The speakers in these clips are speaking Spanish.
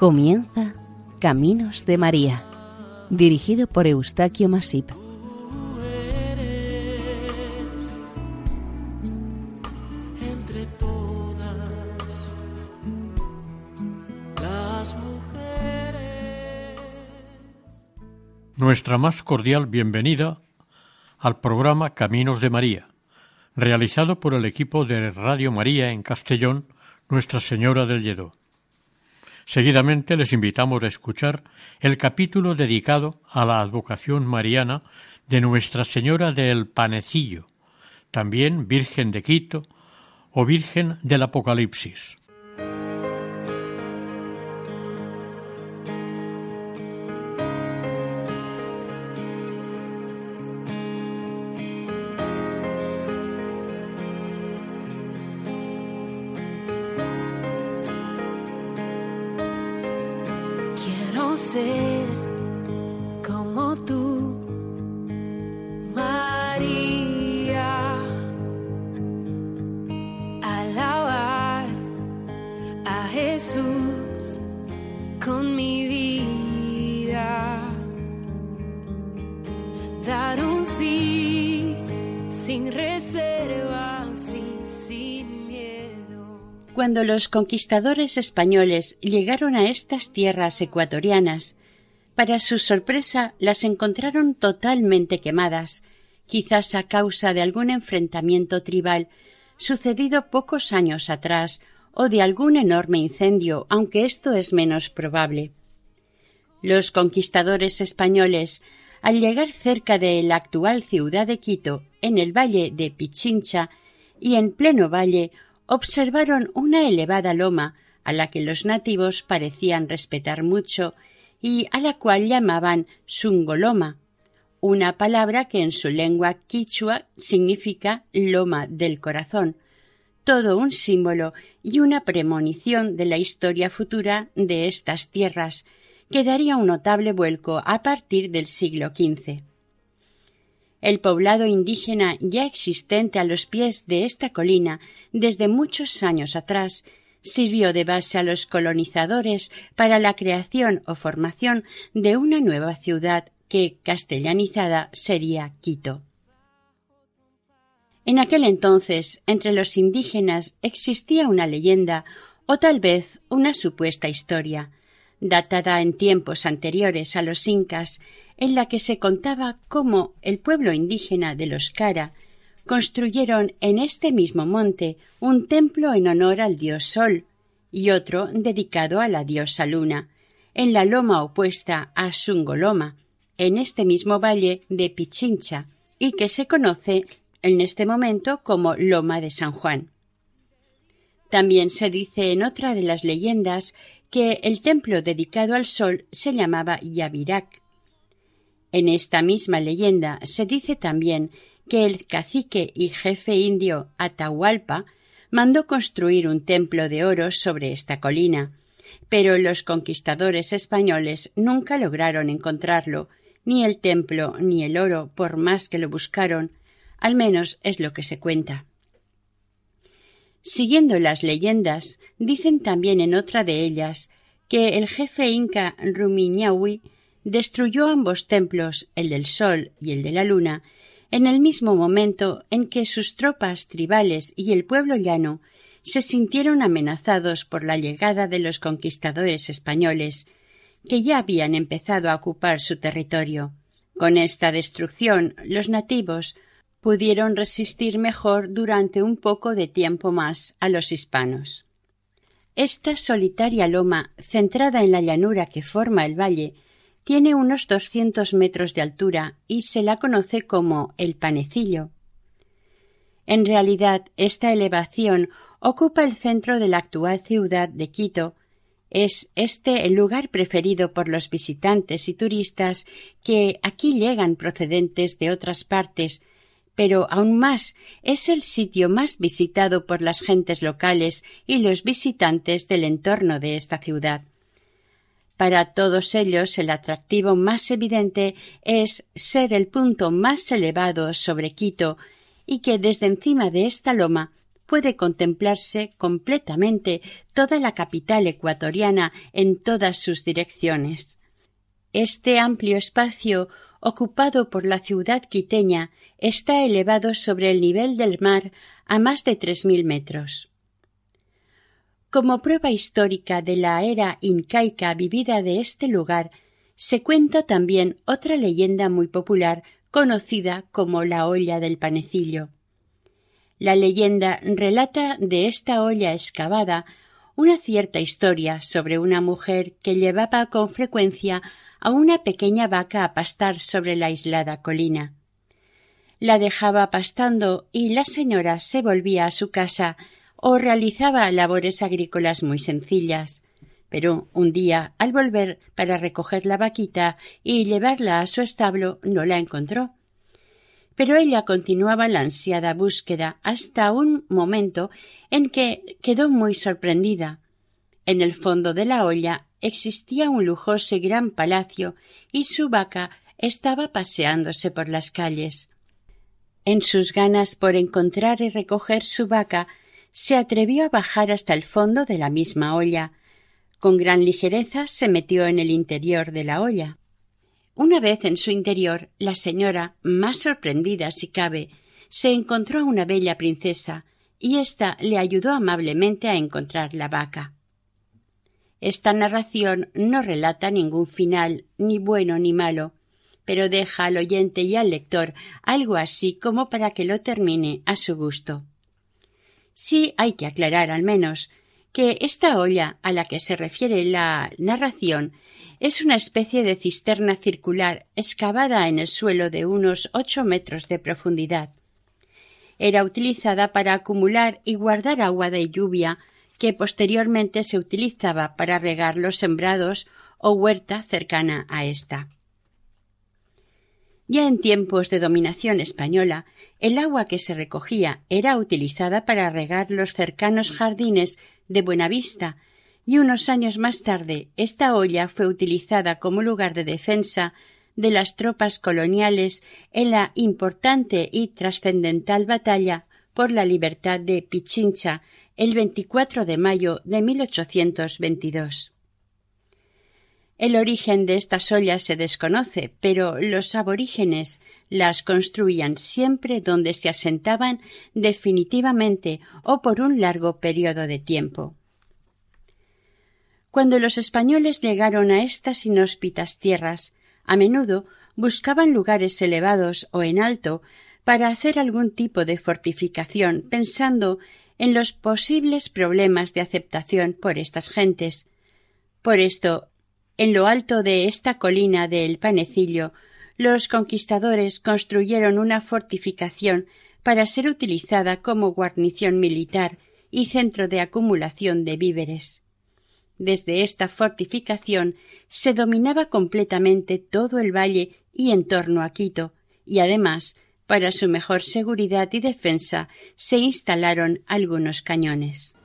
Comienza Caminos de María, dirigido por Eustaquio Masip. entre todas las mujeres. Nuestra más cordial bienvenida al programa Caminos de María, realizado por el equipo de Radio María en Castellón, Nuestra Señora del Lledó. Seguidamente les invitamos a escuchar el capítulo dedicado a la advocación mariana de Nuestra Señora del Panecillo, también Virgen de Quito o Virgen del Apocalipsis. Sin sin miedo. Cuando los conquistadores españoles llegaron a estas tierras ecuatorianas, para su sorpresa las encontraron totalmente quemadas, quizás a causa de algún enfrentamiento tribal sucedido pocos años atrás o de algún enorme incendio, aunque esto es menos probable. Los conquistadores españoles, al llegar cerca de la actual ciudad de Quito, en el valle de Pichincha, y en pleno valle, observaron una elevada loma a la que los nativos parecían respetar mucho y a la cual llamaban Sungoloma, una palabra que en su lengua quichua significa loma del corazón, todo un símbolo y una premonición de la historia futura de estas tierras, que daría un notable vuelco a partir del siglo XV. El poblado indígena ya existente a los pies de esta colina desde muchos años atrás sirvió de base a los colonizadores para la creación o formación de una nueva ciudad que, castellanizada, sería Quito. En aquel entonces, entre los indígenas existía una leyenda o tal vez una supuesta historia, datada en tiempos anteriores a los incas, en la que se contaba cómo el pueblo indígena de los Cara construyeron en este mismo monte un templo en honor al dios Sol y otro dedicado a la diosa Luna, en la loma opuesta a Sungoloma, en este mismo valle de Pichincha, y que se conoce en este momento como Loma de San Juan. También se dice en otra de las leyendas que el templo dedicado al sol se llamaba Yavirak. En esta misma leyenda se dice también que el cacique y jefe indio Atahualpa mandó construir un templo de oro sobre esta colina, pero los conquistadores españoles nunca lograron encontrarlo, ni el templo ni el oro, por más que lo buscaron, al menos es lo que se cuenta. Siguiendo las leyendas, dicen también en otra de ellas que el jefe inca Rumiñahui destruyó ambos templos, el del Sol y el de la Luna, en el mismo momento en que sus tropas tribales y el pueblo llano se sintieron amenazados por la llegada de los conquistadores españoles, que ya habían empezado a ocupar su territorio. Con esta destrucción, los nativos pudieron resistir mejor durante un poco de tiempo más a los hispanos. Esta solitaria loma, centrada en la llanura que forma el valle, tiene unos doscientos metros de altura y se la conoce como el Panecillo. En realidad, esta elevación ocupa el centro de la actual ciudad de Quito. Es este el lugar preferido por los visitantes y turistas que aquí llegan procedentes de otras partes, pero aún más es el sitio más visitado por las gentes locales y los visitantes del entorno de esta ciudad. Para todos ellos el atractivo más evidente es ser el punto más elevado sobre Quito y que desde encima de esta loma puede contemplarse completamente toda la capital ecuatoriana en todas sus direcciones. Este amplio espacio ocupado por la ciudad quiteña está elevado sobre el nivel del mar a más de tres mil metros. Como prueba histórica de la era incaica vivida de este lugar, se cuenta también otra leyenda muy popular conocida como la olla del panecillo. La leyenda relata de esta olla excavada una cierta historia sobre una mujer que llevaba con frecuencia a una pequeña vaca a pastar sobre la aislada colina. La dejaba pastando y la señora se volvía a su casa o realizaba labores agrícolas muy sencillas. Pero un día, al volver para recoger la vaquita y llevarla a su establo, no la encontró pero ella continuaba la ansiada búsqueda hasta un momento en que quedó muy sorprendida. En el fondo de la olla existía un lujoso y gran palacio y su vaca estaba paseándose por las calles. En sus ganas por encontrar y recoger su vaca, se atrevió a bajar hasta el fondo de la misma olla. Con gran ligereza se metió en el interior de la olla. Una vez en su interior, la señora, más sorprendida si cabe, se encontró a una bella princesa, y ésta le ayudó amablemente a encontrar la vaca. Esta narración no relata ningún final, ni bueno ni malo, pero deja al oyente y al lector algo así como para que lo termine a su gusto. Sí hay que aclarar al menos que esta olla a la que se refiere la narración es una especie de cisterna circular excavada en el suelo de unos ocho metros de profundidad. Era utilizada para acumular y guardar agua de lluvia que posteriormente se utilizaba para regar los sembrados o huerta cercana a esta. Ya en tiempos de dominación española, el agua que se recogía era utilizada para regar los cercanos jardines de Buenavista y unos años más tarde esta olla fue utilizada como lugar de defensa de las tropas coloniales en la importante y trascendental batalla por la libertad de Pichincha el 24 de mayo de 1822. El origen de estas ollas se desconoce, pero los aborígenes las construían siempre donde se asentaban definitivamente o por un largo periodo de tiempo. Cuando los españoles llegaron a estas inhóspitas tierras, a menudo buscaban lugares elevados o en alto para hacer algún tipo de fortificación, pensando en los posibles problemas de aceptación por estas gentes. Por esto, en lo alto de esta colina del Panecillo, los conquistadores construyeron una fortificación para ser utilizada como guarnición militar y centro de acumulación de víveres. Desde esta fortificación se dominaba completamente todo el valle y en torno a Quito, y además, para su mejor seguridad y defensa, se instalaron algunos cañones.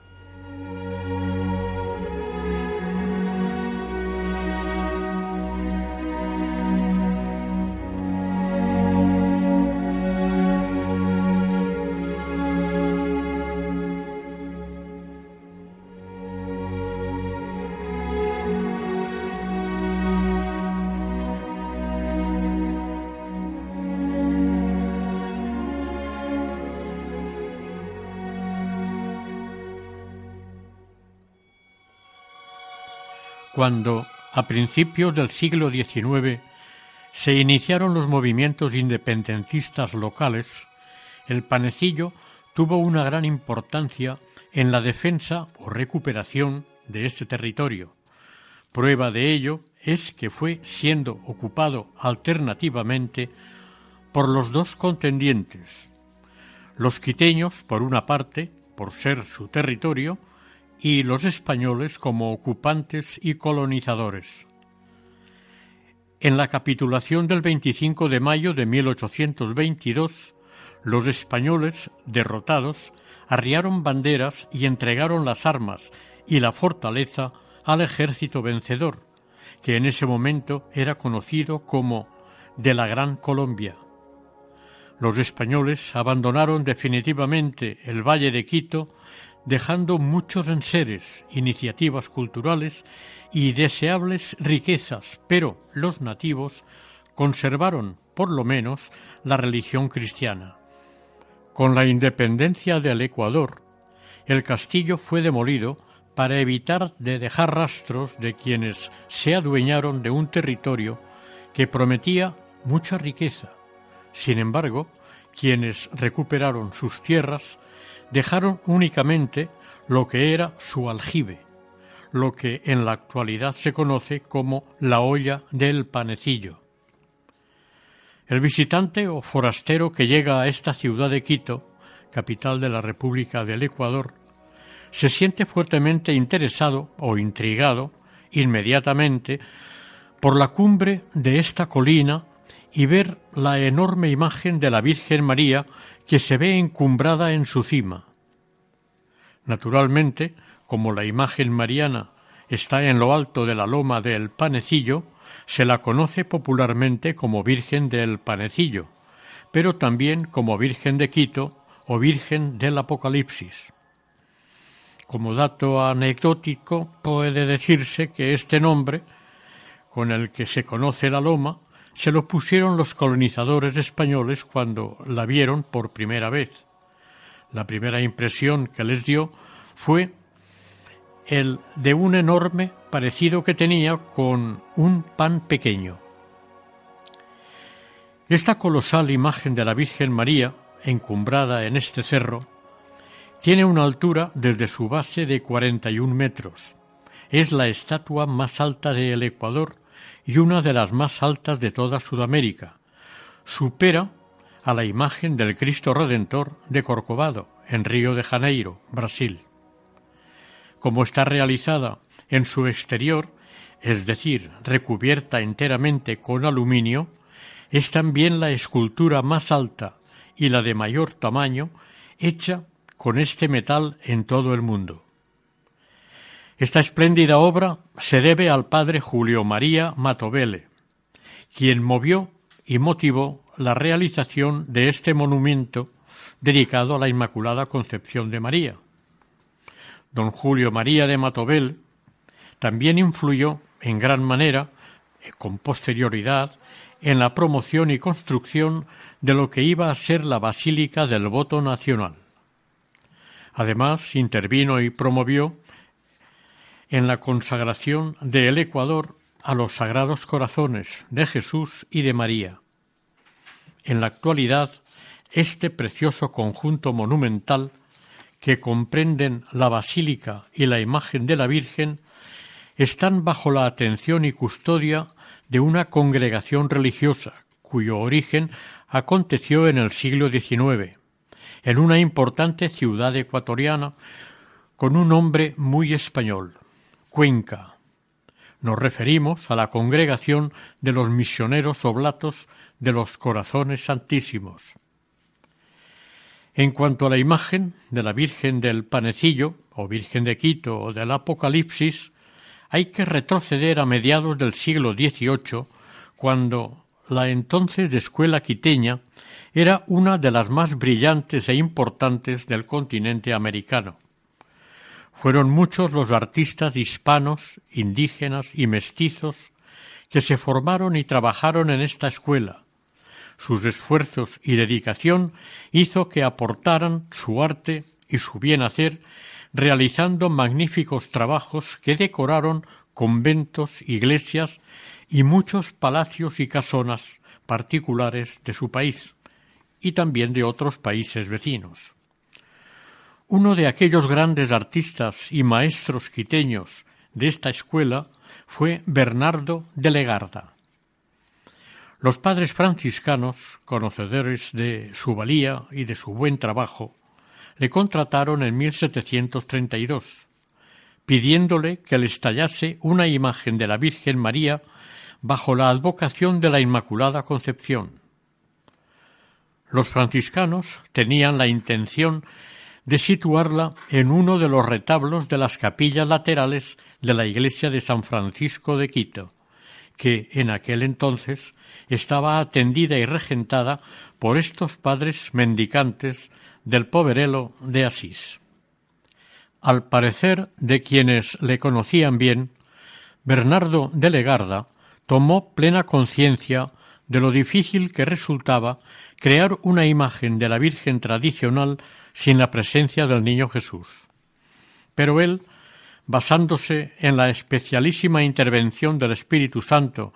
Cuando, a principios del siglo XIX, se iniciaron los movimientos independentistas locales, el panecillo tuvo una gran importancia en la defensa o recuperación de este territorio. Prueba de ello es que fue siendo ocupado alternativamente por los dos contendientes, los quiteños, por una parte, por ser su territorio, y los españoles como ocupantes y colonizadores. En la capitulación del 25 de mayo de 1822, los españoles, derrotados, arriaron banderas y entregaron las armas y la fortaleza al ejército vencedor, que en ese momento era conocido como de la Gran Colombia. los españoles abandonaron definitivamente el Valle de Quito, dejando muchos enseres, iniciativas culturales y deseables riquezas, pero los nativos conservaron, por lo menos, la religión cristiana. Con la independencia del Ecuador, el castillo fue demolido para evitar de dejar rastros de quienes se adueñaron de un territorio que prometía mucha riqueza. Sin embargo, quienes recuperaron sus tierras dejaron únicamente lo que era su aljibe, lo que en la actualidad se conoce como la olla del panecillo. El visitante o forastero que llega a esta ciudad de Quito, capital de la República del Ecuador, se siente fuertemente interesado o intrigado inmediatamente por la cumbre de esta colina y ver la enorme imagen de la Virgen María que se ve encumbrada en su cima. Naturalmente, como la imagen mariana está en lo alto de la loma del Panecillo, se la conoce popularmente como Virgen del Panecillo, pero también como Virgen de Quito o Virgen del Apocalipsis. Como dato anecdótico puede decirse que este nombre, con el que se conoce la loma, se lo pusieron los colonizadores españoles cuando la vieron por primera vez. La primera impresión que les dio fue el de un enorme parecido que tenía con un pan pequeño. Esta colosal imagen de la Virgen María, encumbrada en este cerro, tiene una altura desde su base de 41 metros. Es la estatua más alta del Ecuador y una de las más altas de toda Sudamérica. Supera a la imagen del Cristo Redentor de Corcovado, en Río de Janeiro, Brasil. Como está realizada en su exterior, es decir, recubierta enteramente con aluminio, es también la escultura más alta y la de mayor tamaño hecha con este metal en todo el mundo. Esta espléndida obra se debe al padre Julio María Matovele, quien movió y motivó la realización de este monumento dedicado a la Inmaculada Concepción de María. Don Julio María de Matovel también influyó en gran manera, eh, con posterioridad, en la promoción y construcción de lo que iba a ser la Basílica del Voto Nacional. Además, intervino y promovió en la consagración de el Ecuador a los sagrados corazones de Jesús y de María. En la actualidad, este precioso conjunto monumental, que comprenden la basílica y la imagen de la Virgen, están bajo la atención y custodia de una congregación religiosa cuyo origen aconteció en el siglo XIX en una importante ciudad ecuatoriana con un nombre muy español, Cuenca. Nos referimos a la congregación de los misioneros oblatos de los corazones santísimos. En cuanto a la imagen de la Virgen del Panecillo, o Virgen de Quito, o del Apocalipsis, hay que retroceder a mediados del siglo XVIII, cuando la entonces escuela quiteña era una de las más brillantes e importantes del continente americano. Fueron muchos los artistas hispanos, indígenas y mestizos que se formaron y trabajaron en esta escuela. Sus esfuerzos y dedicación hizo que aportaran su arte y su bien hacer, realizando magníficos trabajos que decoraron conventos, iglesias y muchos palacios y casonas particulares de su país y también de otros países vecinos. Uno de aquellos grandes artistas y maestros quiteños de esta escuela fue Bernardo de Legarda. Los padres franciscanos, conocedores de su valía y de su buen trabajo, le contrataron en 1732, pidiéndole que les tallase una imagen de la Virgen María bajo la advocación de la Inmaculada Concepción. Los franciscanos tenían la intención de situarla en uno de los retablos de las capillas laterales de la iglesia de San Francisco de Quito, que en aquel entonces estaba atendida y regentada por estos padres mendicantes del poverelo de Asís. Al parecer de quienes le conocían bien, Bernardo de Legarda tomó plena conciencia de lo difícil que resultaba crear una imagen de la Virgen tradicional sin la presencia del Niño Jesús. Pero él, basándose en la especialísima intervención del Espíritu Santo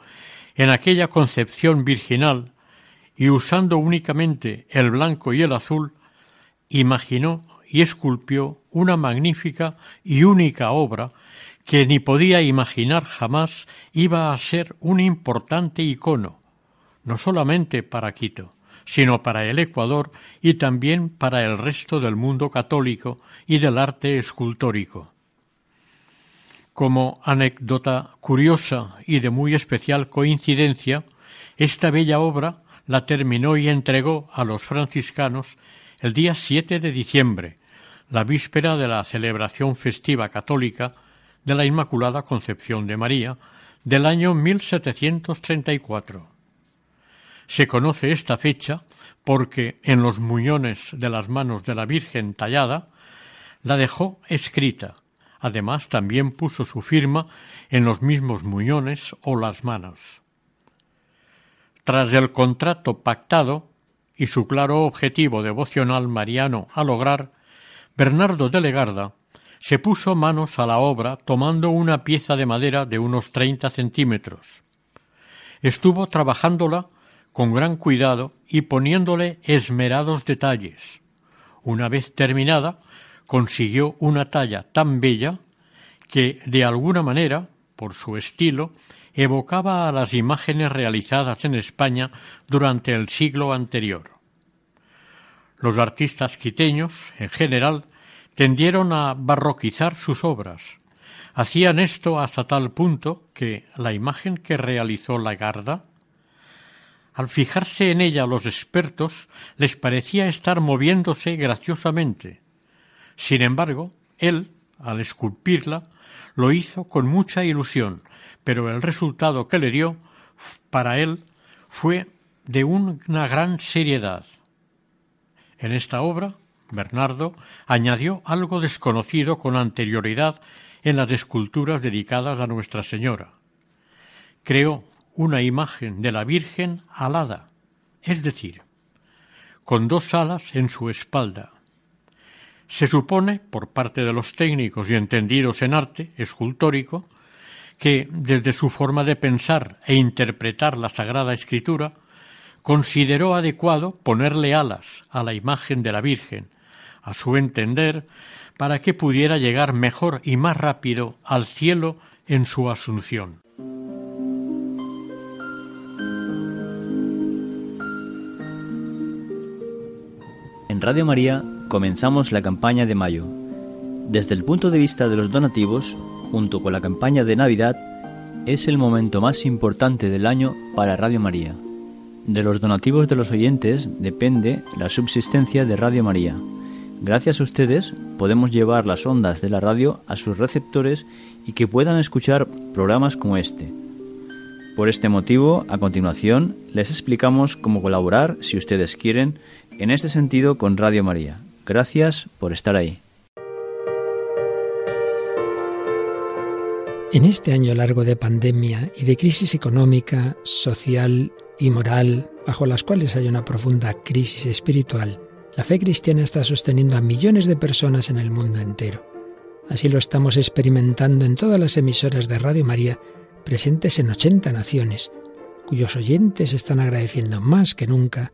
en aquella concepción virginal y usando únicamente el blanco y el azul, imaginó y esculpió una magnífica y única obra que ni podía imaginar jamás iba a ser un importante icono, no solamente para Quito, sino para el Ecuador y también para el resto del mundo católico y del arte escultórico. Como anécdota curiosa y de muy especial coincidencia, esta bella obra la terminó y entregó a los franciscanos el día 7 de diciembre, la víspera de la celebración festiva católica de la Inmaculada Concepción de María del año 1734. Se conoce esta fecha porque en los muñones de las manos de la Virgen tallada la dejó escrita. Además también puso su firma en los mismos muñones o las manos. Tras el contrato pactado y su claro objetivo devocional mariano a lograr, Bernardo de Legarda se puso manos a la obra tomando una pieza de madera de unos treinta centímetros. Estuvo trabajándola con gran cuidado y poniéndole esmerados detalles. Una vez terminada, consiguió una talla tan bella que, de alguna manera, por su estilo, evocaba a las imágenes realizadas en España durante el siglo anterior. Los artistas quiteños, en general, tendieron a barroquizar sus obras. Hacían esto hasta tal punto que la imagen que realizó Lagarda, al fijarse en ella los expertos, les parecía estar moviéndose graciosamente. Sin embargo, él, al esculpirla, lo hizo con mucha ilusión, pero el resultado que le dio para él fue de una gran seriedad. En esta obra Bernardo añadió algo desconocido con anterioridad en las esculturas dedicadas a Nuestra Señora. Creó una imagen de la Virgen alada, es decir, con dos alas en su espalda. Se supone, por parte de los técnicos y entendidos en arte escultórico, que, desde su forma de pensar e interpretar la Sagrada Escritura, consideró adecuado ponerle alas a la imagen de la Virgen, a su entender, para que pudiera llegar mejor y más rápido al cielo en su asunción. En Radio María comenzamos la campaña de mayo. Desde el punto de vista de los donativos, junto con la campaña de Navidad, es el momento más importante del año para Radio María. De los donativos de los oyentes depende la subsistencia de Radio María. Gracias a ustedes podemos llevar las ondas de la radio a sus receptores y que puedan escuchar programas como este. Por este motivo, a continuación, les explicamos cómo colaborar, si ustedes quieren, en este sentido con Radio María. Gracias por estar ahí. En este año largo de pandemia y de crisis económica, social y moral, bajo las cuales hay una profunda crisis espiritual, la fe cristiana está sosteniendo a millones de personas en el mundo entero. Así lo estamos experimentando en todas las emisoras de Radio María presentes en 80 naciones, cuyos oyentes están agradeciendo más que nunca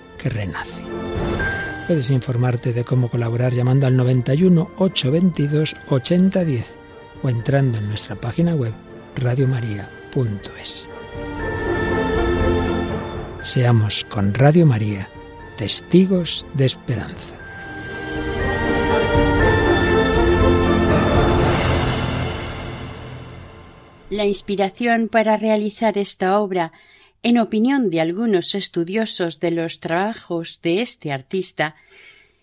renace. Puedes informarte de cómo colaborar llamando al 91 822 8010 o entrando en nuestra página web radiomaria.es. Seamos con Radio María testigos de esperanza. La inspiración para realizar esta obra, en opinión de algunos estudiosos de los trabajos de este artista,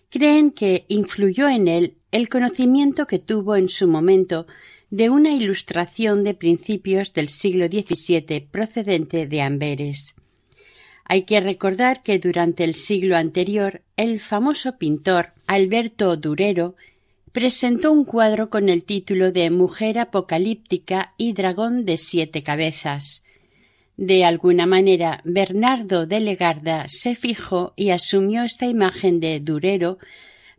creen que influyó en él el conocimiento que tuvo en su momento de una ilustración de principios del siglo XVII procedente de Amberes. Hay que recordar que durante el siglo anterior el famoso pintor Alberto Durero presentó un cuadro con el título de Mujer apocalíptica y dragón de siete cabezas. De alguna manera, Bernardo de Legarda se fijó y asumió esta imagen de Durero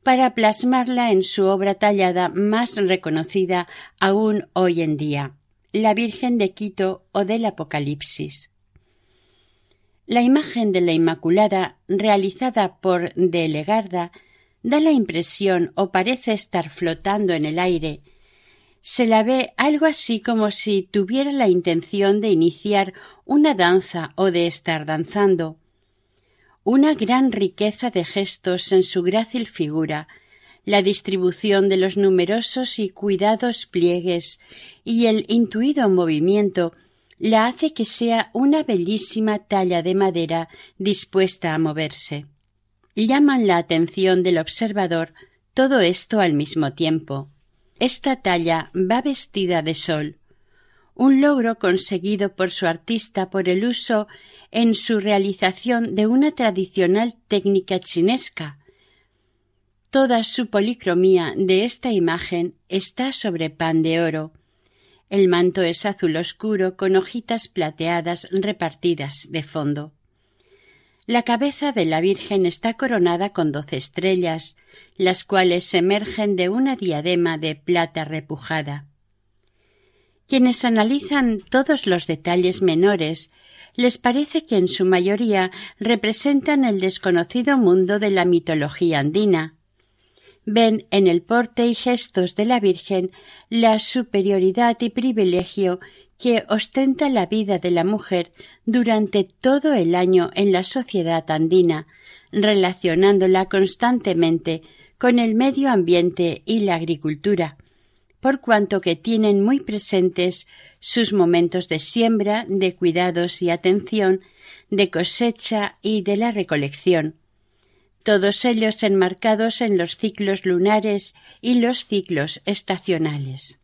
para plasmarla en su obra tallada más reconocida aún hoy en día, la Virgen de Quito o del Apocalipsis. La imagen de la Inmaculada, realizada por de Legarda, da la impresión o parece estar flotando en el aire. Se la ve algo así como si tuviera la intención de iniciar una danza o de estar danzando una gran riqueza de gestos en su grácil figura, la distribución de los numerosos y cuidados pliegues y el intuido movimiento la hace que sea una bellísima talla de madera dispuesta a moverse. Llaman la atención del observador todo esto al mismo tiempo. Esta talla va vestida de sol, un logro conseguido por su artista por el uso en su realización de una tradicional técnica chinesca. Toda su policromía de esta imagen está sobre pan de oro. El manto es azul oscuro con hojitas plateadas repartidas de fondo. La cabeza de la Virgen está coronada con doce estrellas, las cuales emergen de una diadema de plata repujada. Quienes analizan todos los detalles menores les parece que en su mayoría representan el desconocido mundo de la mitología andina. Ven en el porte y gestos de la Virgen la superioridad y privilegio que ostenta la vida de la mujer durante todo el año en la sociedad andina, relacionándola constantemente con el medio ambiente y la agricultura por cuanto que tienen muy presentes sus momentos de siembra, de cuidados y atención, de cosecha y de la recolección, todos ellos enmarcados en los ciclos lunares y los ciclos estacionales.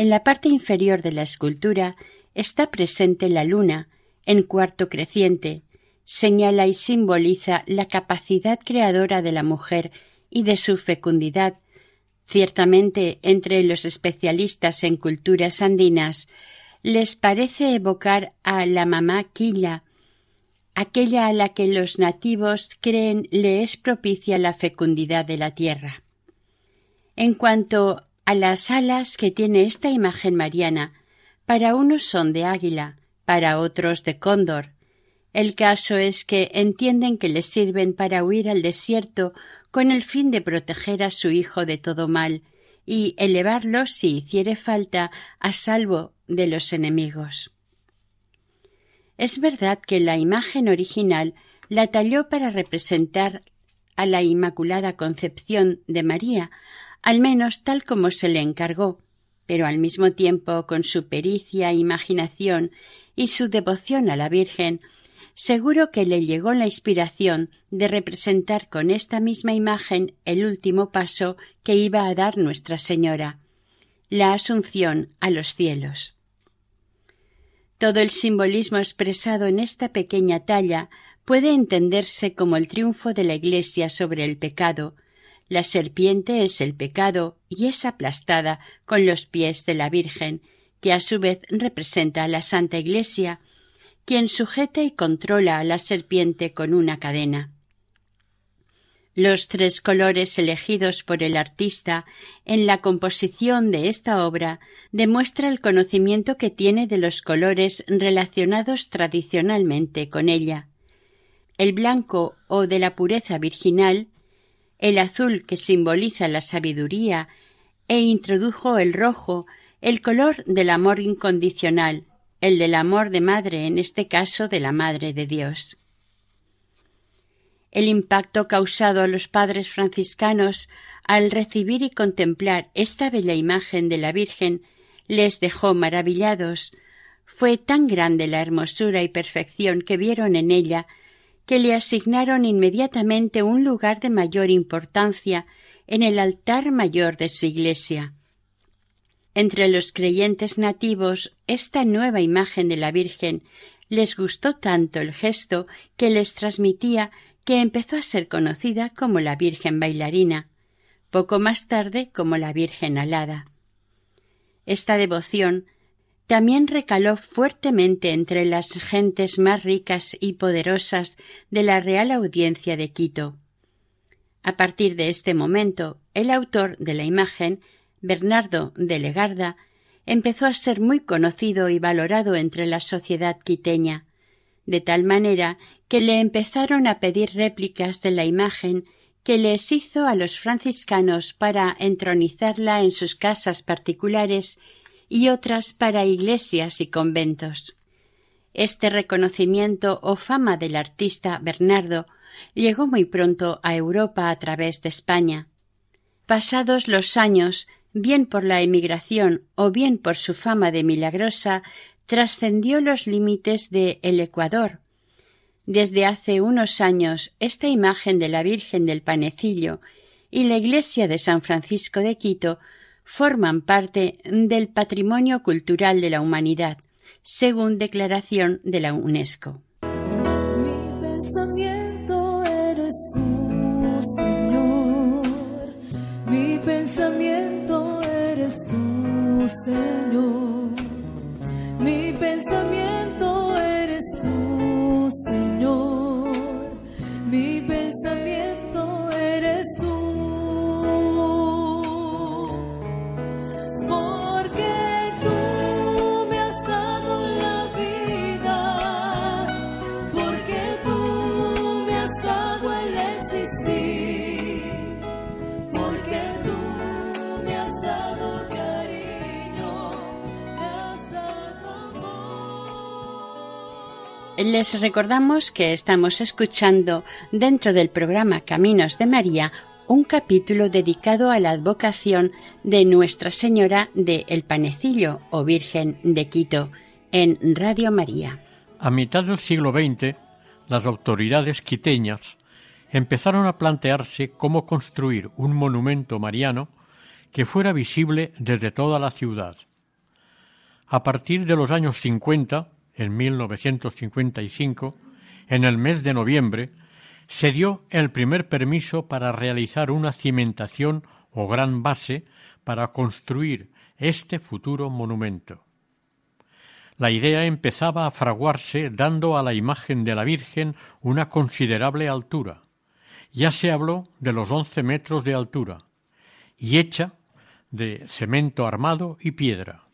En la parte inferior de la escultura está presente la luna, en cuarto creciente, señala y simboliza la capacidad creadora de la mujer y de su fecundidad, Ciertamente, entre los especialistas en culturas andinas, les parece evocar a la mamá Quilla, aquella a la que los nativos creen le es propicia la fecundidad de la tierra. En cuanto a las alas que tiene esta imagen mariana, para unos son de águila, para otros de cóndor. El caso es que entienden que les sirven para huir al desierto con el fin de proteger a su hijo de todo mal y elevarlo, si hiciere falta, a salvo de los enemigos. Es verdad que la imagen original la talló para representar a la Inmaculada Concepción de María, al menos tal como se le encargó, pero al mismo tiempo con su pericia, imaginación y su devoción a la Virgen, Seguro que le llegó la inspiración de representar con esta misma imagen el último paso que iba a dar Nuestra Señora, la Asunción a los cielos. Todo el simbolismo expresado en esta pequeña talla puede entenderse como el triunfo de la Iglesia sobre el pecado. La serpiente es el pecado y es aplastada con los pies de la Virgen, que a su vez representa a la Santa Iglesia, quien sujeta y controla a la serpiente con una cadena. Los tres colores elegidos por el artista en la composición de esta obra demuestra el conocimiento que tiene de los colores relacionados tradicionalmente con ella. El blanco o de la pureza virginal, el azul que simboliza la sabiduría e introdujo el rojo, el color del amor incondicional, el del amor de madre, en este caso de la Madre de Dios. El impacto causado a los padres franciscanos al recibir y contemplar esta bella imagen de la Virgen les dejó maravillados. Fue tan grande la hermosura y perfección que vieron en ella que le asignaron inmediatamente un lugar de mayor importancia en el altar mayor de su iglesia. Entre los creyentes nativos, esta nueva imagen de la Virgen les gustó tanto el gesto que les transmitía que empezó a ser conocida como la Virgen bailarina, poco más tarde como la Virgen alada. Esta devoción también recaló fuertemente entre las gentes más ricas y poderosas de la Real Audiencia de Quito. A partir de este momento, el autor de la imagen, Bernardo de Legarda, empezó a ser muy conocido y valorado entre la sociedad quiteña, de tal manera que le empezaron a pedir réplicas de la imagen que les hizo a los franciscanos para entronizarla en sus casas particulares y otras para iglesias y conventos. Este reconocimiento o fama del artista Bernardo llegó muy pronto a Europa a través de España. Pasados los años, bien por la emigración o bien por su fama de milagrosa, trascendió los límites de el Ecuador, desde hace unos años, esta imagen de la Virgen del Panecillo y la iglesia de San Francisco de Quito forman parte del patrimonio cultural de la humanidad, según declaración de la UNESCO. Mi pensamiento eres tú, Señor. Mi pensamiento eres tú, Señor. Les recordamos que estamos escuchando dentro del programa Caminos de María un capítulo dedicado a la advocación de Nuestra Señora de El Panecillo o Virgen de Quito en Radio María. A mitad del siglo XX, las autoridades quiteñas empezaron a plantearse cómo construir un monumento mariano que fuera visible desde toda la ciudad. A partir de los años 50, en 1955, en el mes de noviembre, se dio el primer permiso para realizar una cimentación o gran base para construir este futuro monumento. La idea empezaba a fraguarse dando a la imagen de la Virgen una considerable altura. Ya se habló de los once metros de altura y hecha de cemento armado y piedra.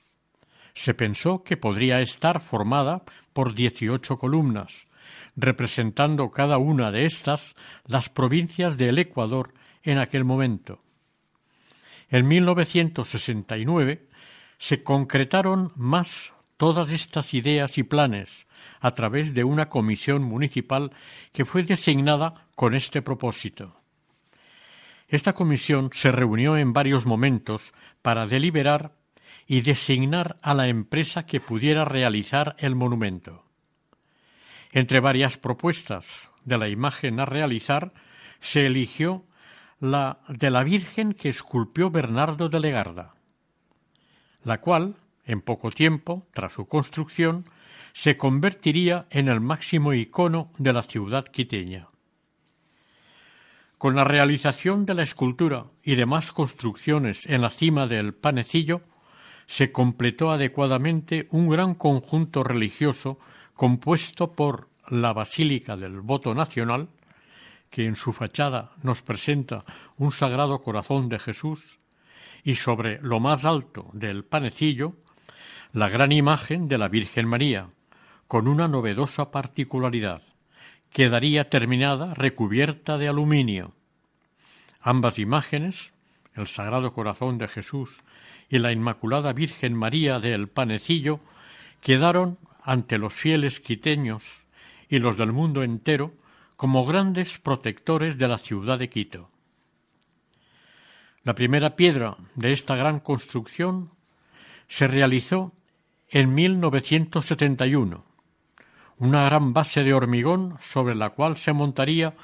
Se pensó que podría estar formada por dieciocho columnas, representando cada una de estas las provincias del Ecuador en aquel momento. En 1969 se concretaron más todas estas ideas y planes a través de una comisión municipal que fue designada con este propósito. Esta comisión se reunió en varios momentos para deliberar y designar a la empresa que pudiera realizar el monumento. Entre varias propuestas de la imagen a realizar, se eligió la de la Virgen que esculpió Bernardo de Legarda, la cual, en poco tiempo, tras su construcción, se convertiría en el máximo icono de la ciudad quiteña. Con la realización de la escultura y demás construcciones en la cima del panecillo, se completó adecuadamente un gran conjunto religioso compuesto por la Basílica del Voto Nacional, que en su fachada nos presenta un sagrado corazón de Jesús, y sobre lo más alto del panecillo, la gran imagen de la Virgen María, con una novedosa particularidad. Quedaría terminada recubierta de aluminio. Ambas imágenes, el Sagrado Corazón de Jesús y la Inmaculada Virgen María del Panecillo, quedaron ante los fieles quiteños y los del mundo entero como grandes protectores de la ciudad de Quito. La primera piedra de esta gran construcción se realizó en 1971, una gran base de hormigón sobre la cual se montaría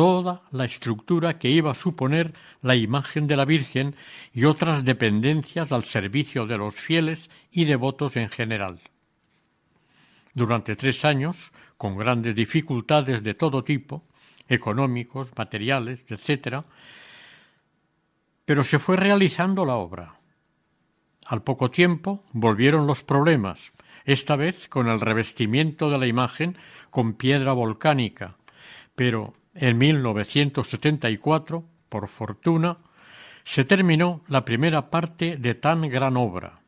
toda la estructura que iba a suponer la imagen de la Virgen y otras dependencias al servicio de los fieles y devotos en general. Durante tres años con grandes dificultades de todo tipo, económicos, materiales, etc., pero se fue realizando la obra. Al poco tiempo volvieron los problemas, esta vez con el revestimiento de la imagen con piedra volcánica, pero en 1974, por fortuna, se terminó la primera parte de tan gran obra.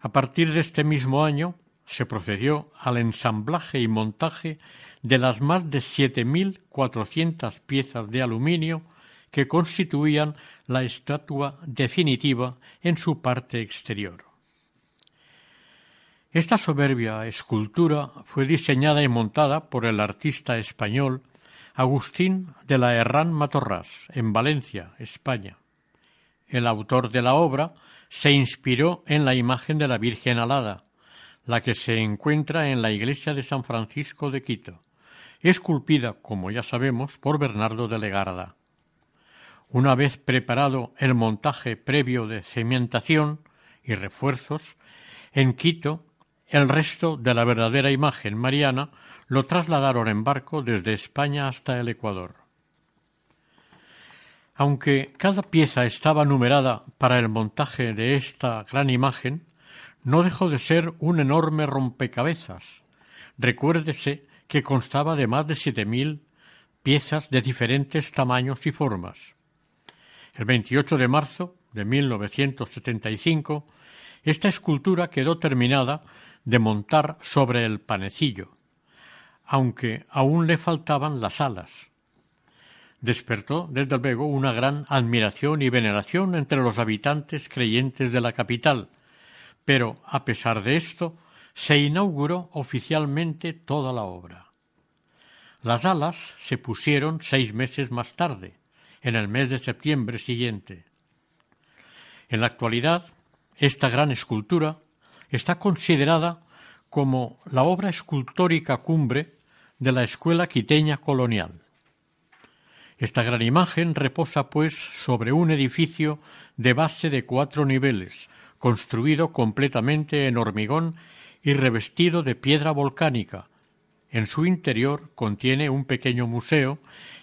A partir de este mismo año se procedió al ensamblaje y montaje de las más de 7.400 piezas de aluminio que constituían la estatua definitiva en su parte exterior. Esta soberbia escultura fue diseñada y montada por el artista español Agustín de la Herrán Matorrás en Valencia, España. El autor de la obra se inspiró en la imagen de la Virgen alada, la que se encuentra en la iglesia de San Francisco de Quito, esculpida, como ya sabemos, por Bernardo de Legarda. Una vez preparado el montaje previo de cementación y refuerzos, en Quito el resto de la verdadera imagen mariana lo trasladaron en barco desde España hasta el Ecuador. Aunque cada pieza estaba numerada para el montaje de esta gran imagen, no dejó de ser un enorme rompecabezas. Recuérdese que constaba de más de siete mil piezas de diferentes tamaños y formas. El 28 de marzo de 1975, esta escultura quedó terminada de montar sobre el panecillo, aunque aún le faltaban las alas. Despertó, desde luego, una gran admiración y veneración entre los habitantes creyentes de la capital, pero, a pesar de esto, se inauguró oficialmente toda la obra. Las alas se pusieron seis meses más tarde, en el mes de septiembre siguiente. En la actualidad, esta gran escultura está considerada como la obra escultórica cumbre de la escuela quiteña colonial. Esta gran imagen reposa, pues, sobre un edificio de base de cuatro niveles, construido completamente en hormigón y revestido de piedra volcánica. En su interior contiene un pequeño museo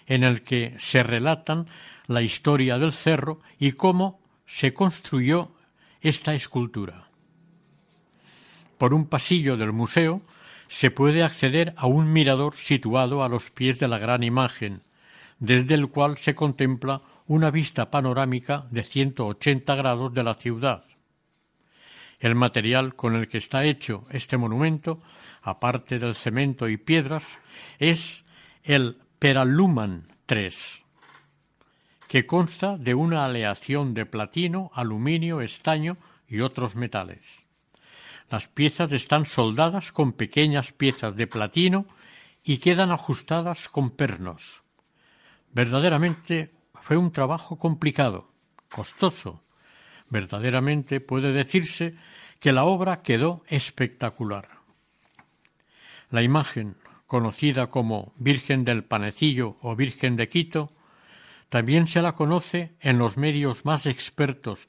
en el que se relatan la historia del cerro y cómo se construyó esta escultura. Por un pasillo del museo se puede acceder a un mirador situado a los pies de la gran imagen, desde el cual se contempla una vista panorámica de 180 grados de la ciudad. El material con el que está hecho este monumento, aparte del cemento y piedras, es el Peraluman III, que consta de una aleación de platino, aluminio, estaño y otros metales. Las piezas están soldadas con pequeñas piezas de platino y quedan ajustadas con pernos. Verdaderamente fue un trabajo complicado, costoso. Verdaderamente puede decirse que la obra quedó espectacular. La imagen, conocida como Virgen del Panecillo o Virgen de Quito, también se la conoce en los medios más expertos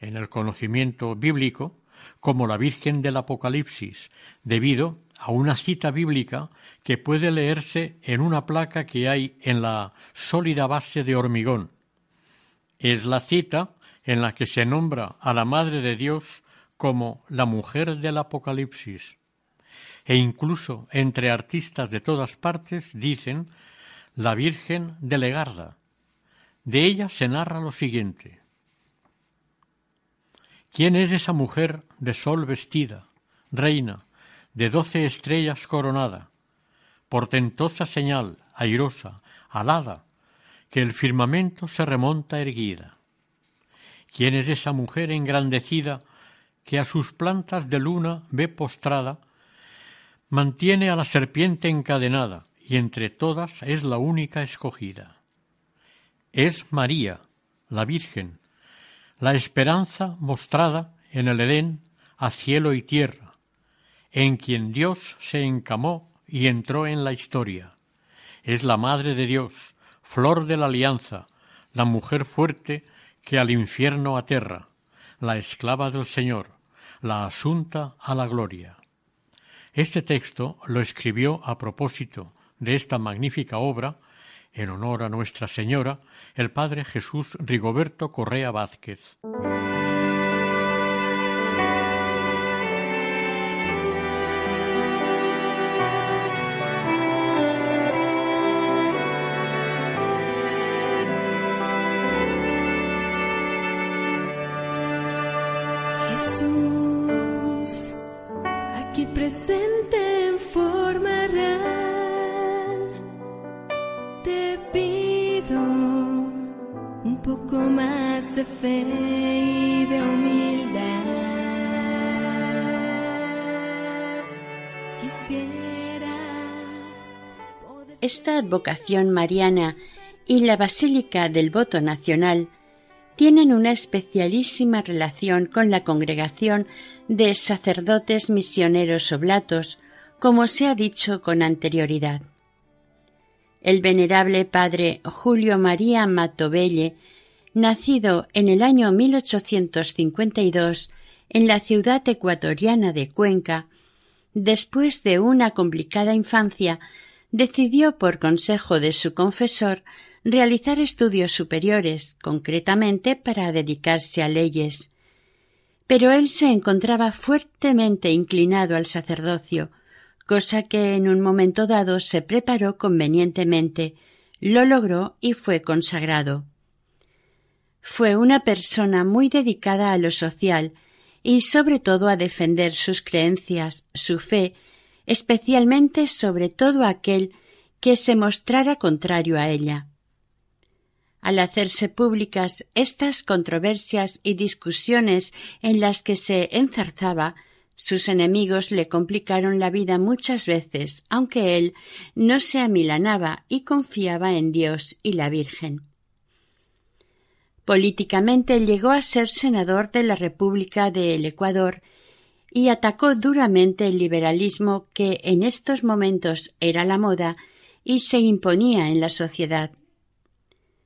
en el conocimiento bíblico como la Virgen del Apocalipsis, debido a una cita bíblica que puede leerse en una placa que hay en la sólida base de hormigón. Es la cita en la que se nombra a la Madre de Dios como la mujer del Apocalipsis. E incluso entre artistas de todas partes dicen la Virgen de Legarda. De ella se narra lo siguiente. ¿Quién es esa mujer de sol vestida, reina, de doce estrellas coronada, portentosa señal, airosa, alada, que el firmamento se remonta erguida? ¿Quién es esa mujer engrandecida que a sus plantas de luna ve postrada, mantiene a la serpiente encadenada y entre todas es la única escogida? Es María, la Virgen, la esperanza mostrada en el Edén a cielo y tierra, en quien Dios se encamó y entró en la historia. Es la Madre de Dios, flor de la alianza, la mujer fuerte que al infierno aterra, la esclava del Señor, la asunta a la gloria. Este texto lo escribió a propósito de esta magnífica obra, en honor a Nuestra Señora, el padre Jesús Rigoberto Correa Vázquez. Esta advocación mariana y la Basílica del Voto Nacional tienen una especialísima relación con la congregación de sacerdotes misioneros oblatos, como se ha dicho con anterioridad. El venerable padre Julio María Matovelle, nacido en el año 1852 en la ciudad ecuatoriana de Cuenca, después de una complicada infancia, decidió por consejo de su confesor realizar estudios superiores, concretamente para dedicarse a leyes. Pero él se encontraba fuertemente inclinado al sacerdocio, cosa que en un momento dado se preparó convenientemente, lo logró y fue consagrado. Fue una persona muy dedicada a lo social y sobre todo a defender sus creencias, su fe, especialmente sobre todo aquel que se mostrara contrario a ella. Al hacerse públicas estas controversias y discusiones en las que se enzarzaba, sus enemigos le complicaron la vida muchas veces, aunque él no se amilanaba y confiaba en Dios y la Virgen. Políticamente llegó a ser senador de la República del Ecuador y atacó duramente el liberalismo que en estos momentos era la moda y se imponía en la sociedad.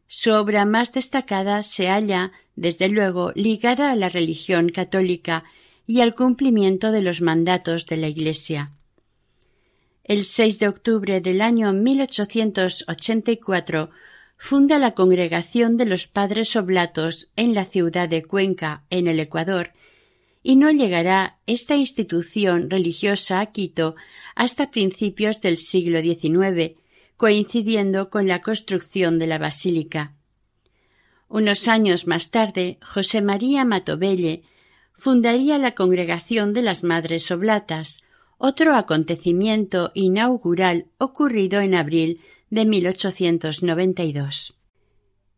Su obra más destacada se halla, desde luego, ligada a la religión católica y al cumplimiento de los mandatos de la Iglesia. El 6 de octubre del año 1884 funda la Congregación de los Padres Oblatos en la ciudad de Cuenca, en el Ecuador, y no llegará esta institución religiosa a Quito hasta principios del siglo XIX, coincidiendo con la construcción de la basílica. Unos años más tarde, José María Matovelle fundaría la Congregación de las Madres Oblatas, otro acontecimiento inaugural ocurrido en abril de 1892.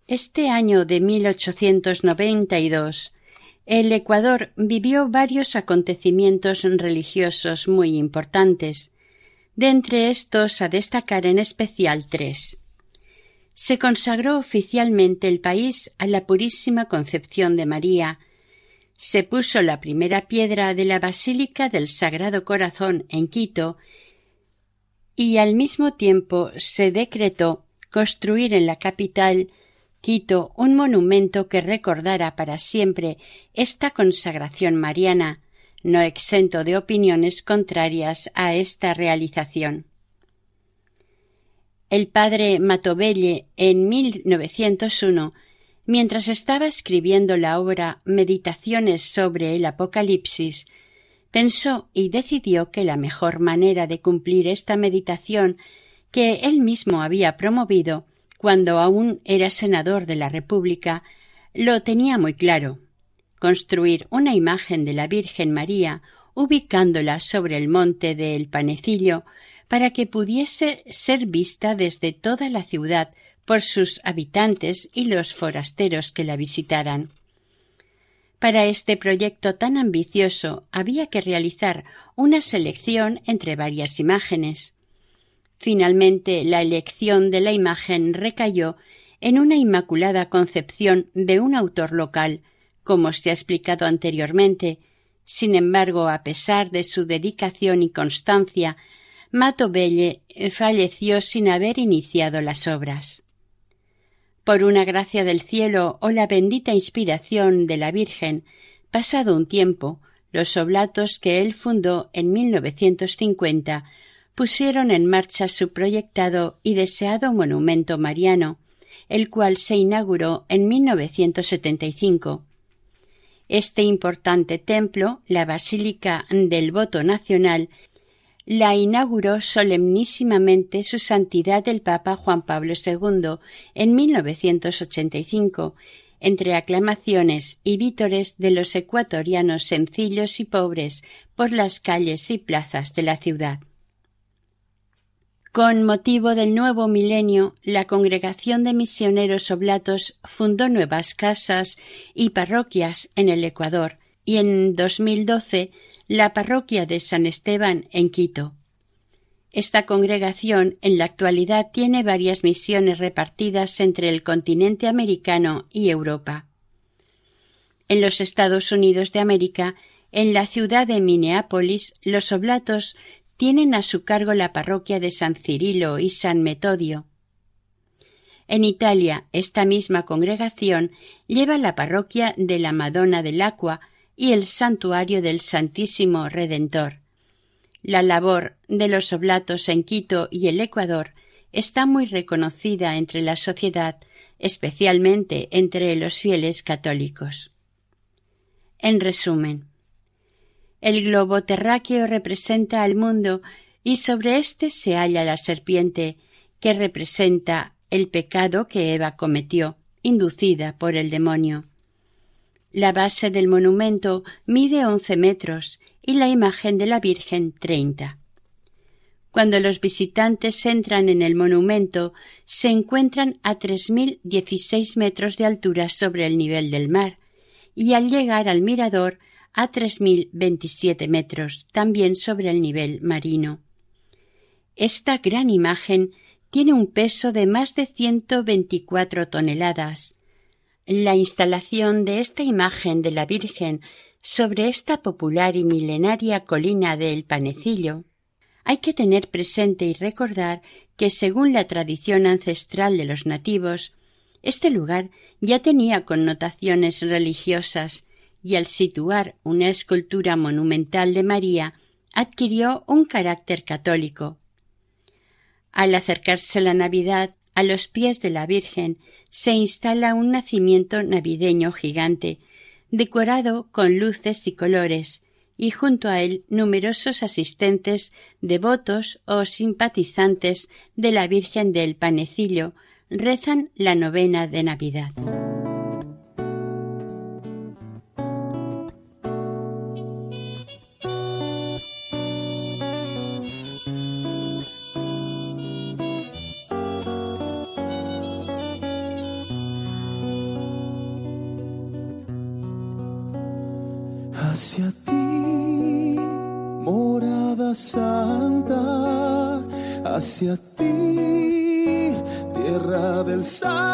Este año de 1892 el Ecuador vivió varios acontecimientos religiosos muy importantes, de entre estos a destacar en especial tres. Se consagró oficialmente el país a la Purísima Concepción de María, se puso la primera piedra de la Basílica del Sagrado Corazón en Quito y al mismo tiempo se decretó construir en la capital Quito un monumento que recordara para siempre esta consagración mariana, no exento de opiniones contrarias a esta realización. El padre Matovelle en 1901 Mientras estaba escribiendo la obra Meditaciones sobre el Apocalipsis, pensó y decidió que la mejor manera de cumplir esta meditación que él mismo había promovido cuando aún era senador de la República, lo tenía muy claro construir una imagen de la Virgen María ubicándola sobre el monte del Panecillo para que pudiese ser vista desde toda la ciudad por sus habitantes y los forasteros que la visitaran. Para este proyecto tan ambicioso había que realizar una selección entre varias imágenes. Finalmente, la elección de la imagen recayó en una inmaculada concepción de un autor local, como se ha explicado anteriormente. Sin embargo, a pesar de su dedicación y constancia, Mato Belle falleció sin haber iniciado las obras. Por una gracia del cielo o la bendita inspiración de la Virgen, pasado un tiempo, los oblatos que él fundó en 1950 pusieron en marcha su proyectado y deseado monumento mariano, el cual se inauguró en 1975. Este importante templo, la Basílica del Voto Nacional, la inauguró solemnísimamente su santidad el Papa Juan Pablo II en 1985, entre aclamaciones y vítores de los ecuatorianos sencillos y pobres por las calles y plazas de la ciudad. Con motivo del nuevo milenio, la Congregación de Misioneros Oblatos fundó nuevas casas y parroquias en el Ecuador y en 2012 la parroquia de San Esteban en Quito. Esta congregación en la actualidad tiene varias misiones repartidas entre el continente americano y Europa. En los Estados Unidos de América, en la ciudad de Minneapolis, los oblatos tienen a su cargo la parroquia de San Cirilo y San Metodio. En Italia, esta misma congregación lleva la parroquia de la Madonna del Aqua y el santuario del Santísimo Redentor. La labor de los oblatos en Quito y el Ecuador está muy reconocida entre la sociedad, especialmente entre los fieles católicos. En resumen, el globo terráqueo representa al mundo y sobre éste se halla la serpiente, que representa el pecado que Eva cometió, inducida por el demonio. La base del monumento mide once metros y la imagen de la Virgen treinta. Cuando los visitantes entran en el monumento, se encuentran a tres mil dieciséis metros de altura sobre el nivel del mar, y al llegar al mirador a 3.027 metros, también sobre el nivel marino. Esta gran imagen tiene un peso de más de 124 toneladas. La instalación de esta imagen de la Virgen sobre esta popular y milenaria colina del Panecillo hay que tener presente y recordar que según la tradición ancestral de los nativos, este lugar ya tenía connotaciones religiosas y al situar una escultura monumental de María adquirió un carácter católico. Al acercarse la Navidad, a los pies de la Virgen se instala un nacimiento navideño gigante, decorado con luces y colores, y junto a él numerosos asistentes, devotos o simpatizantes de la Virgen del Panecillo rezan la novena de Navidad. Hacia ti, tierra del Salvador,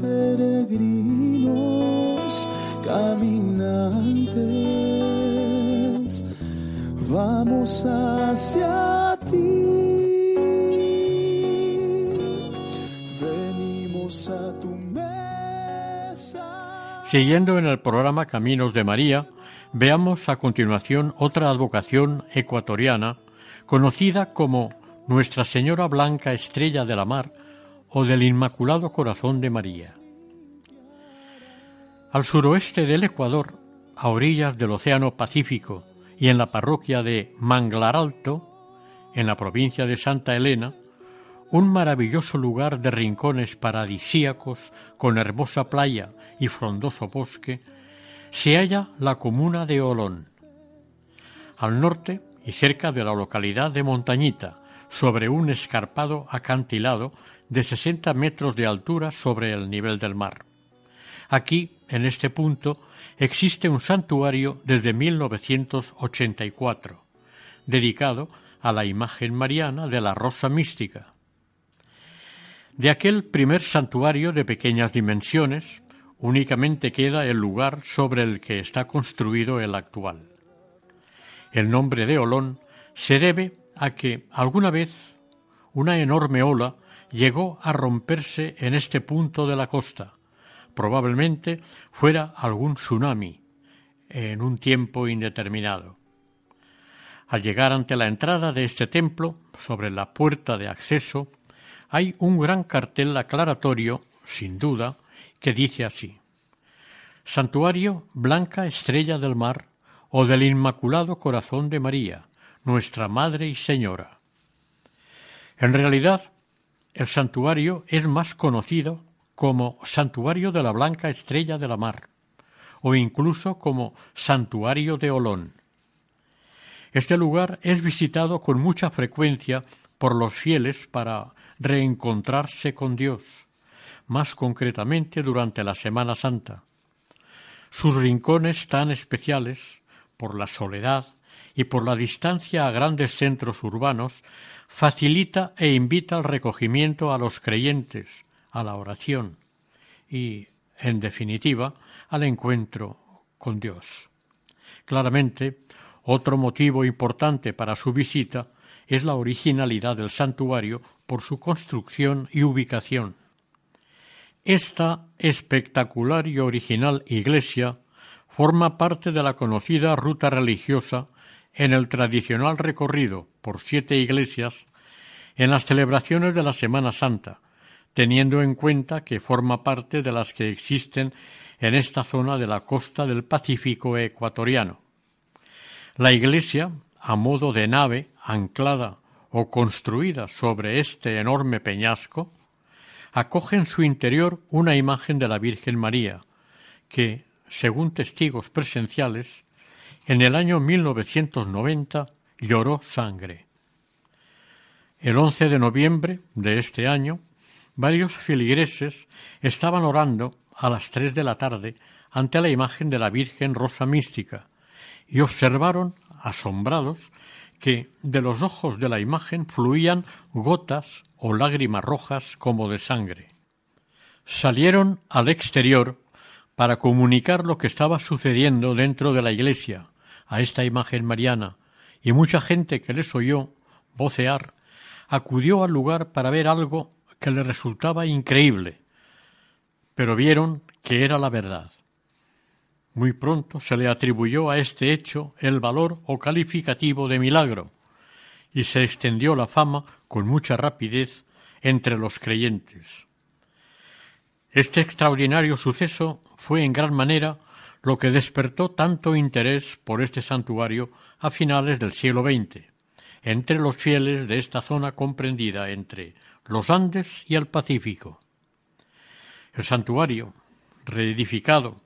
peregrinos, caminantes, vamos hacia ti. Venimos a tu Siguiendo en el programa Caminos de María, veamos a continuación otra advocación ecuatoriana conocida como Nuestra Señora Blanca Estrella de la Mar o del Inmaculado Corazón de María. Al suroeste del Ecuador, a orillas del Océano Pacífico y en la parroquia de Manglar Alto, en la provincia de Santa Elena, un maravilloso lugar de rincones paradisíacos con hermosa playa y frondoso bosque, se halla la comuna de Olón. Al norte y cerca de la localidad de Montañita, sobre un escarpado acantilado de 60 metros de altura sobre el nivel del mar. Aquí, en este punto, existe un santuario desde 1984, dedicado a la imagen mariana de la Rosa Mística. De aquel primer santuario de pequeñas dimensiones, únicamente queda el lugar sobre el que está construido el actual. El nombre de Olón se debe a que alguna vez una enorme ola llegó a romperse en este punto de la costa. Probablemente fuera algún tsunami en un tiempo indeterminado. Al llegar ante la entrada de este templo, sobre la puerta de acceso, hay un gran cartel aclaratorio, sin duda, que dice así Santuario Blanca Estrella del Mar o del Inmaculado Corazón de María, nuestra Madre y Señora. En realidad, el santuario es más conocido como Santuario de la Blanca Estrella de la Mar, o incluso como Santuario de Olón. Este lugar es visitado con mucha frecuencia por los fieles para reencontrarse con Dios, más concretamente durante la Semana Santa. Sus rincones tan especiales, por la soledad y por la distancia a grandes centros urbanos, facilita e invita al recogimiento a los creyentes, a la oración y, en definitiva, al encuentro con Dios. Claramente, otro motivo importante para su visita es la originalidad del santuario por su construcción y ubicación. Esta espectacular y original iglesia forma parte de la conocida ruta religiosa en el tradicional recorrido por siete iglesias en las celebraciones de la Semana Santa, teniendo en cuenta que forma parte de las que existen en esta zona de la costa del Pacífico ecuatoriano. La iglesia, a modo de nave anclada o construida sobre este enorme peñasco, acoge en su interior una imagen de la Virgen María, que, según testigos presenciales, en el año 1990 lloró sangre. El 11 de noviembre de este año, varios filigreses estaban orando a las tres de la tarde ante la imagen de la Virgen Rosa Mística y observaron, asombrados, que de los ojos de la imagen fluían gotas o lágrimas rojas como de sangre. Salieron al exterior para comunicar lo que estaba sucediendo dentro de la iglesia a esta imagen mariana, y mucha gente que les oyó vocear acudió al lugar para ver algo que le resultaba increíble, pero vieron que era la verdad. Muy pronto se le atribuyó a este hecho el valor o calificativo de milagro, y se extendió la fama con mucha rapidez entre los creyentes. Este extraordinario suceso fue en gran manera lo que despertó tanto interés por este santuario a finales del siglo XX, entre los fieles de esta zona comprendida entre los Andes y el Pacífico. El santuario, reedificado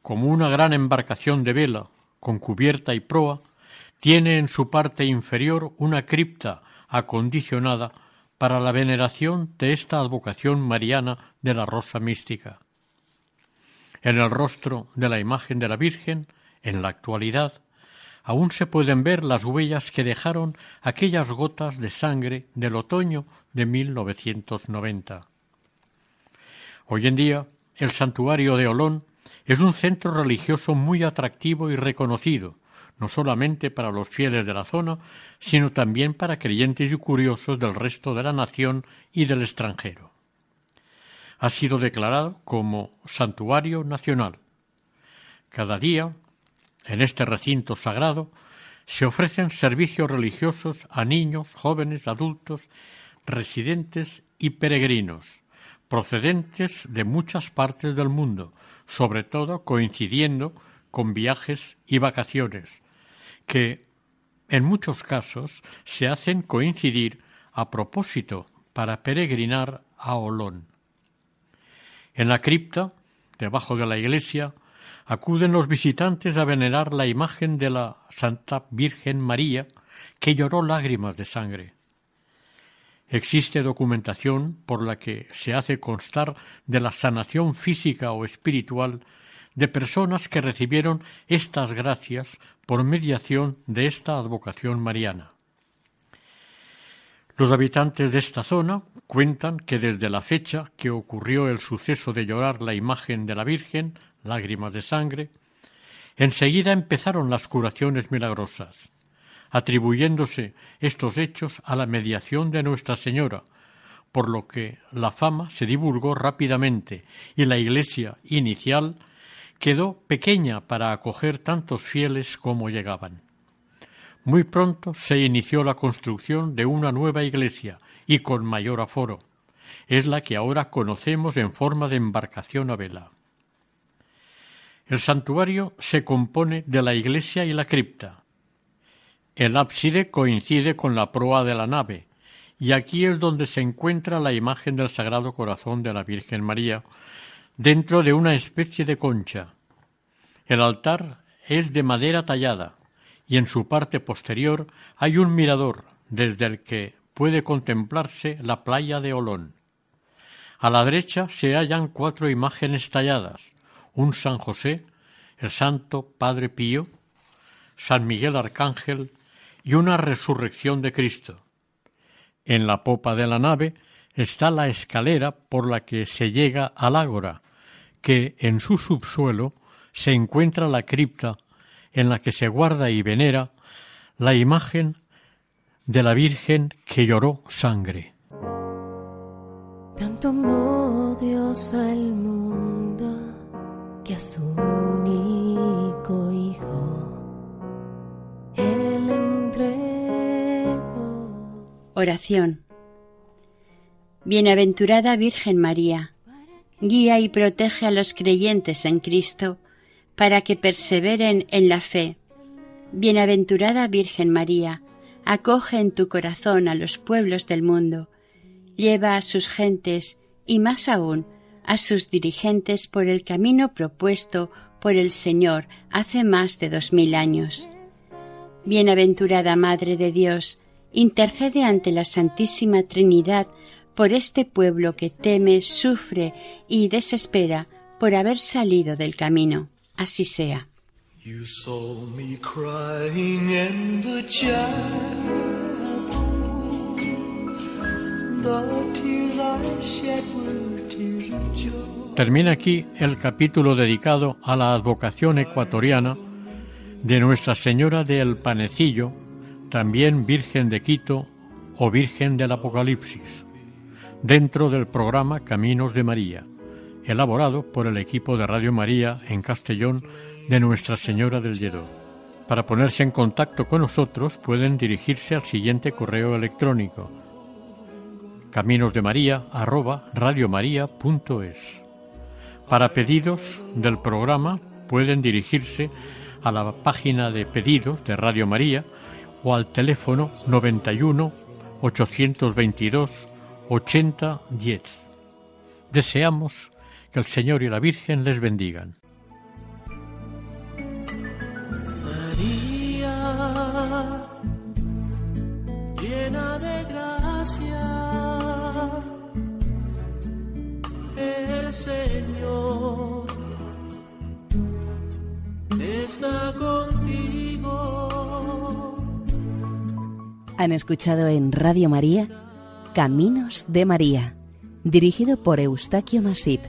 como una gran embarcación de vela con cubierta y proa, tiene en su parte inferior una cripta acondicionada para la veneración de esta advocación mariana de la rosa mística. En el rostro de la imagen de la Virgen, en la actualidad, aún se pueden ver las huellas que dejaron aquellas gotas de sangre del otoño de 1990. Hoy en día, el santuario de Olón es un centro religioso muy atractivo y reconocido, no solamente para los fieles de la zona, sino también para creyentes y curiosos del resto de la nación y del extranjero ha sido declarado como santuario nacional. Cada día, en este recinto sagrado, se ofrecen servicios religiosos a niños, jóvenes, adultos, residentes y peregrinos, procedentes de muchas partes del mundo, sobre todo coincidiendo con viajes y vacaciones, que en muchos casos se hacen coincidir a propósito para peregrinar a Olón. En la cripta, debajo de la iglesia, acuden los visitantes a venerar la imagen de la Santa Virgen María, que lloró lágrimas de sangre. Existe documentación por la que se hace constar de la sanación física o espiritual de personas que recibieron estas gracias por mediación de esta advocación mariana. Los habitantes de esta zona cuentan que desde la fecha que ocurrió el suceso de llorar la imagen de la Virgen, lágrimas de sangre, enseguida empezaron las curaciones milagrosas atribuyéndose estos hechos a la mediación de Nuestra Señora, por lo que la fama se divulgó rápidamente y la iglesia inicial quedó pequeña para acoger tantos fieles como llegaban. Muy pronto se inició la construcción de una nueva iglesia y con mayor aforo. Es la que ahora conocemos en forma de embarcación a vela. El santuario se compone de la iglesia y la cripta, el ábside coincide con la proa de la nave, y aquí es donde se encuentra la imagen del Sagrado Corazón de la Virgen María, dentro de una especie de concha. El altar es de madera tallada, y en su parte posterior hay un mirador desde el que puede contemplarse la playa de Olón. A la derecha se hallan cuatro imágenes talladas, un San José, el Santo Padre Pío, San Miguel Arcángel y una resurrección de Cristo. En la popa de la nave está la escalera por la que se llega al ágora, que en su subsuelo se encuentra la cripta en la que se guarda y venera la imagen de la Virgen que lloró sangre. Tanto amó Dios al mundo que a su único Hijo Oración. Bienaventurada Virgen María, guía y protege a los creyentes en Cristo para que perseveren en la fe. Bienaventurada Virgen María, acoge en tu corazón a los pueblos del mundo, lleva a sus gentes y más aún a sus dirigentes por el camino propuesto por el Señor hace más de dos mil años. Bienaventurada Madre de Dios, intercede ante la Santísima Trinidad por este pueblo que teme, sufre y desespera por haber salido del camino. Así sea. Termina aquí el capítulo dedicado a la advocación ecuatoriana de Nuestra Señora del Panecillo también Virgen de Quito o Virgen del Apocalipsis, dentro del programa Caminos de María, elaborado por el equipo de Radio María en Castellón de Nuestra Señora del Lledó. Para ponerse en contacto con nosotros pueden dirigirse al siguiente correo electrónico caminosdemaria@radiomaria.es. Para pedidos del programa pueden dirigirse a la página de pedidos de Radio María o al teléfono 91 822 80 10. Deseamos que el Señor y la Virgen les bendigan. María, llena de gracia, el Señor está contigo. Han escuchado en Radio María Caminos de María, dirigido por Eustaquio Masip